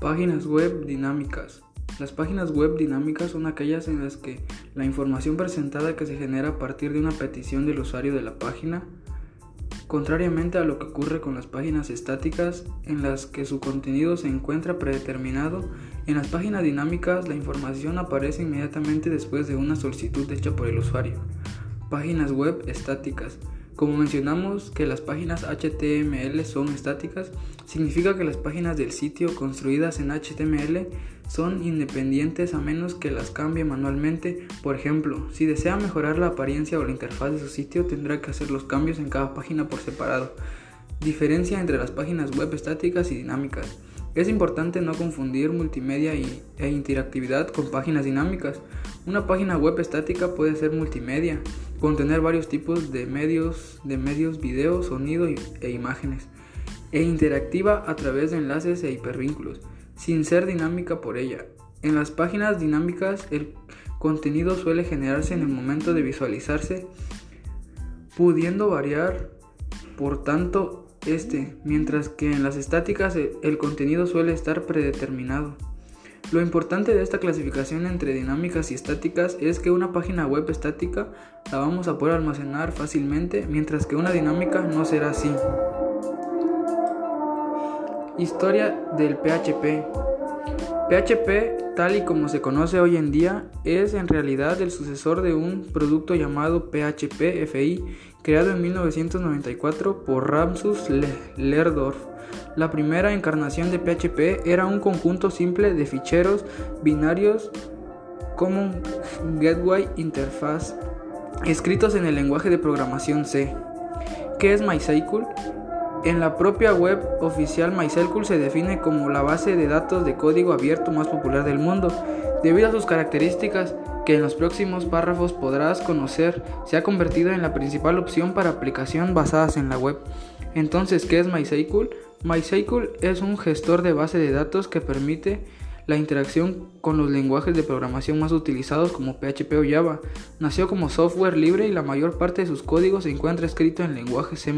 Páginas web dinámicas. Las páginas web dinámicas son aquellas en las que la información presentada que se genera a partir de una petición del usuario de la página, contrariamente a lo que ocurre con las páginas estáticas en las que su contenido se encuentra predeterminado, en las páginas dinámicas la información aparece inmediatamente después de una solicitud hecha por el usuario. Páginas web estáticas. Como mencionamos que las páginas HTML son estáticas, significa que las páginas del sitio construidas en HTML son independientes a menos que las cambie manualmente. Por ejemplo, si desea mejorar la apariencia o la interfaz de su sitio, tendrá que hacer los cambios en cada página por separado. Diferencia entre las páginas web estáticas y dinámicas. Es importante no confundir multimedia e interactividad con páginas dinámicas. Una página web estática puede ser multimedia, contener varios tipos de medios, de medios, video, sonido e imágenes, e interactiva a través de enlaces e hipervínculos, sin ser dinámica por ella. En las páginas dinámicas el contenido suele generarse en el momento de visualizarse, pudiendo variar por tanto este, mientras que en las estáticas el contenido suele estar predeterminado. Lo importante de esta clasificación entre dinámicas y estáticas es que una página web estática la vamos a poder almacenar fácilmente, mientras que una dinámica no será así. Historia del PHP. PHP, tal y como se conoce hoy en día, es en realidad el sucesor de un producto llamado PHP FI, creado en 1994 por Ramsus Lerdorf. La primera encarnación de PHP era un conjunto simple de ficheros binarios Common Gateway Interface escritos en el lenguaje de programación C. ¿Qué es MySQL? En la propia web oficial MySQL se define como la base de datos de código abierto más popular del mundo, debido a sus características que en los próximos párrafos podrás conocer, se ha convertido en la principal opción para aplicaciones basadas en la web. Entonces, ¿qué es MySQL? MySQL es un gestor de base de datos que permite la interacción con los lenguajes de programación más utilizados como PHP o Java. Nació como software libre y la mayor parte de sus códigos se encuentra escrito en lenguaje C++.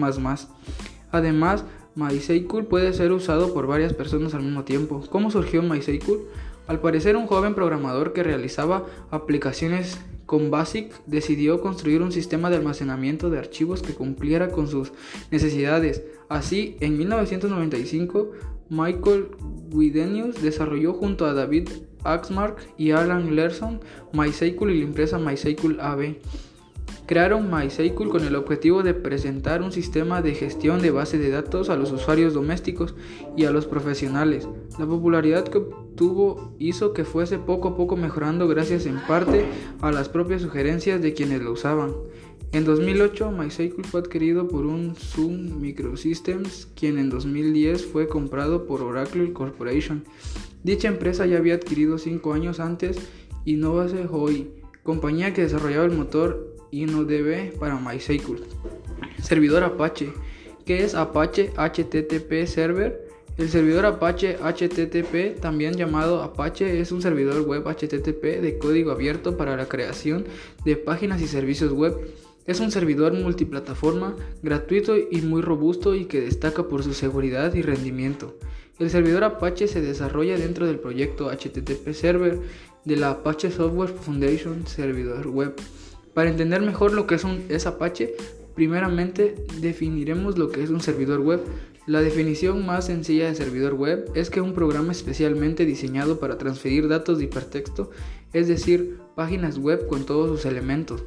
Además, MySQL puede ser usado por varias personas al mismo tiempo. ¿Cómo surgió MySQL? Al parecer un joven programador que realizaba aplicaciones con BASIC decidió construir un sistema de almacenamiento de archivos que cumpliera con sus necesidades. Así, en 1995, Michael Widenius desarrolló junto a David Axmark y Alan Lerson MySQL y la empresa MySQL AB. Crearon MySQL con el objetivo de presentar un sistema de gestión de base de datos a los usuarios domésticos y a los profesionales. La popularidad que obtuvo hizo que fuese poco a poco mejorando gracias en parte a las propias sugerencias de quienes lo usaban. En 2008, MySQL fue adquirido por un Sun Microsystems, quien en 2010 fue comprado por Oracle Corporation. Dicha empresa ya había adquirido 5 años antes Innovase Hoy, compañía que desarrollaba el motor InnoDB para MySQL. Servidor Apache. ¿Qué es Apache HTTP Server? El servidor Apache HTTP, también llamado Apache, es un servidor web HTTP de código abierto para la creación de páginas y servicios web. Es un servidor multiplataforma, gratuito y muy robusto y que destaca por su seguridad y rendimiento. El servidor Apache se desarrolla dentro del proyecto HTTP Server de la Apache Software Foundation Servidor Web. Para entender mejor lo que es, un, es Apache, primeramente definiremos lo que es un servidor web. La definición más sencilla de servidor web es que un programa especialmente diseñado para transferir datos de hipertexto, es decir, páginas web con todos sus elementos.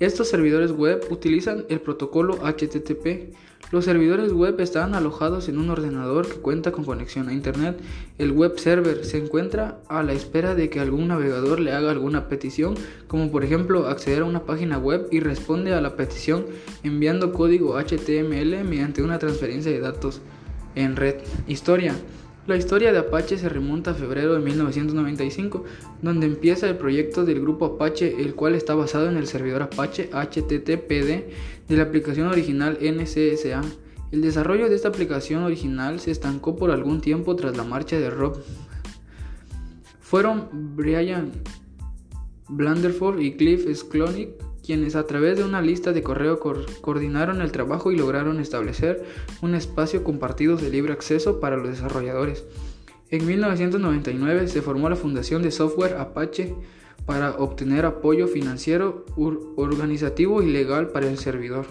Estos servidores web utilizan el protocolo HTTP. Los servidores web están alojados en un ordenador que cuenta con conexión a Internet. El web server se encuentra a la espera de que algún navegador le haga alguna petición, como por ejemplo acceder a una página web y responde a la petición enviando código HTML mediante una transferencia de datos en red. Historia. La historia de Apache se remonta a febrero de 1995, donde empieza el proyecto del grupo Apache, el cual está basado en el servidor Apache HTTPD de la aplicación original NCSA. El desarrollo de esta aplicación original se estancó por algún tiempo tras la marcha de Rob. Fueron Brian Blanderford y Cliff Sklonick quienes a través de una lista de correo coordinaron el trabajo y lograron establecer un espacio compartido de libre acceso para los desarrolladores. En 1999 se formó la Fundación de Software Apache para obtener apoyo financiero, organizativo y legal para el servidor.